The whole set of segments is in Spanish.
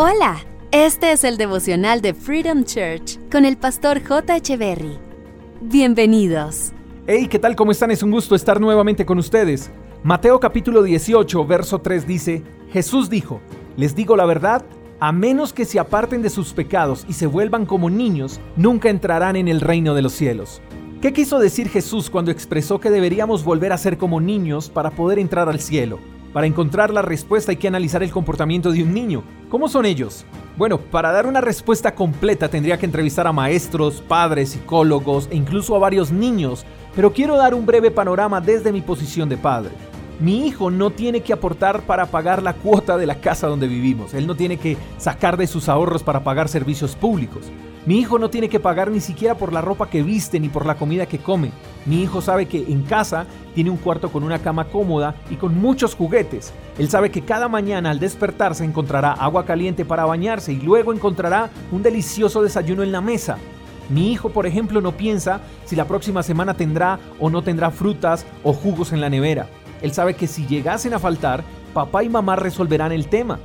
Hola, este es el devocional de Freedom Church con el pastor J. Berry. Bienvenidos. Hey, ¿qué tal? ¿Cómo están? Es un gusto estar nuevamente con ustedes. Mateo capítulo 18, verso 3 dice, Jesús dijo, les digo la verdad, a menos que se aparten de sus pecados y se vuelvan como niños, nunca entrarán en el reino de los cielos. ¿Qué quiso decir Jesús cuando expresó que deberíamos volver a ser como niños para poder entrar al cielo? Para encontrar la respuesta hay que analizar el comportamiento de un niño. ¿Cómo son ellos? Bueno, para dar una respuesta completa tendría que entrevistar a maestros, padres, psicólogos e incluso a varios niños, pero quiero dar un breve panorama desde mi posición de padre. Mi hijo no tiene que aportar para pagar la cuota de la casa donde vivimos. Él no tiene que sacar de sus ahorros para pagar servicios públicos. Mi hijo no tiene que pagar ni siquiera por la ropa que viste ni por la comida que come. Mi hijo sabe que en casa tiene un cuarto con una cama cómoda y con muchos juguetes. Él sabe que cada mañana al despertarse encontrará agua caliente para bañarse y luego encontrará un delicioso desayuno en la mesa. Mi hijo, por ejemplo, no piensa si la próxima semana tendrá o no tendrá frutas o jugos en la nevera. Él sabe que si llegasen a faltar, papá y mamá resolverán el tema.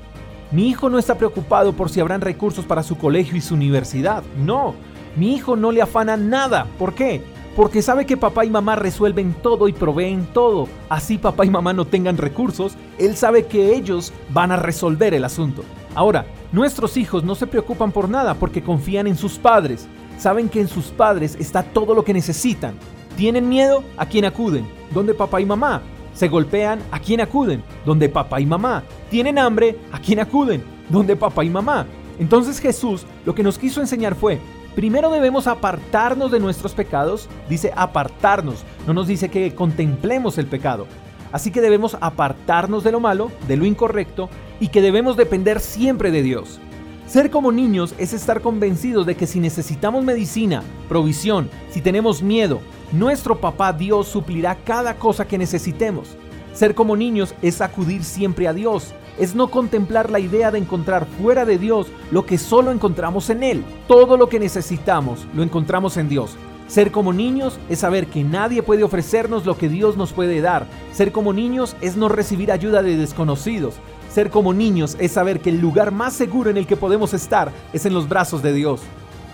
Mi hijo no está preocupado por si habrán recursos para su colegio y su universidad. No, mi hijo no le afana nada. ¿Por qué? Porque sabe que papá y mamá resuelven todo y proveen todo. Así papá y mamá no tengan recursos, él sabe que ellos van a resolver el asunto. Ahora, nuestros hijos no se preocupan por nada porque confían en sus padres. Saben que en sus padres está todo lo que necesitan. ¿Tienen miedo? ¿A quién acuden? ¿Dónde papá y mamá? Se golpean, ¿a quién acuden? Donde papá y mamá. Tienen hambre, ¿a quién acuden? Donde papá y mamá. Entonces Jesús lo que nos quiso enseñar fue, primero debemos apartarnos de nuestros pecados, dice apartarnos, no nos dice que contemplemos el pecado. Así que debemos apartarnos de lo malo, de lo incorrecto, y que debemos depender siempre de Dios. Ser como niños es estar convencidos de que si necesitamos medicina, provisión, si tenemos miedo, nuestro papá Dios suplirá cada cosa que necesitemos. Ser como niños es acudir siempre a Dios, es no contemplar la idea de encontrar fuera de Dios lo que solo encontramos en Él. Todo lo que necesitamos lo encontramos en Dios. Ser como niños es saber que nadie puede ofrecernos lo que Dios nos puede dar. Ser como niños es no recibir ayuda de desconocidos. Ser como niños es saber que el lugar más seguro en el que podemos estar es en los brazos de Dios.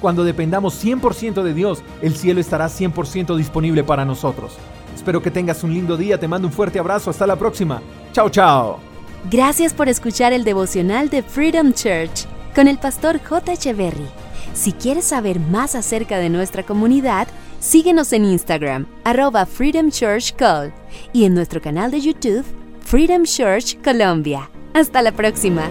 Cuando dependamos 100% de Dios, el cielo estará 100% disponible para nosotros. Espero que tengas un lindo día, te mando un fuerte abrazo, hasta la próxima. Chao, chao. Gracias por escuchar el devocional de Freedom Church con el pastor J. Echeverry. Si quieres saber más acerca de nuestra comunidad, síguenos en Instagram, arroba Freedom Church Call, y en nuestro canal de YouTube, Freedom Church Colombia. Hasta la próxima.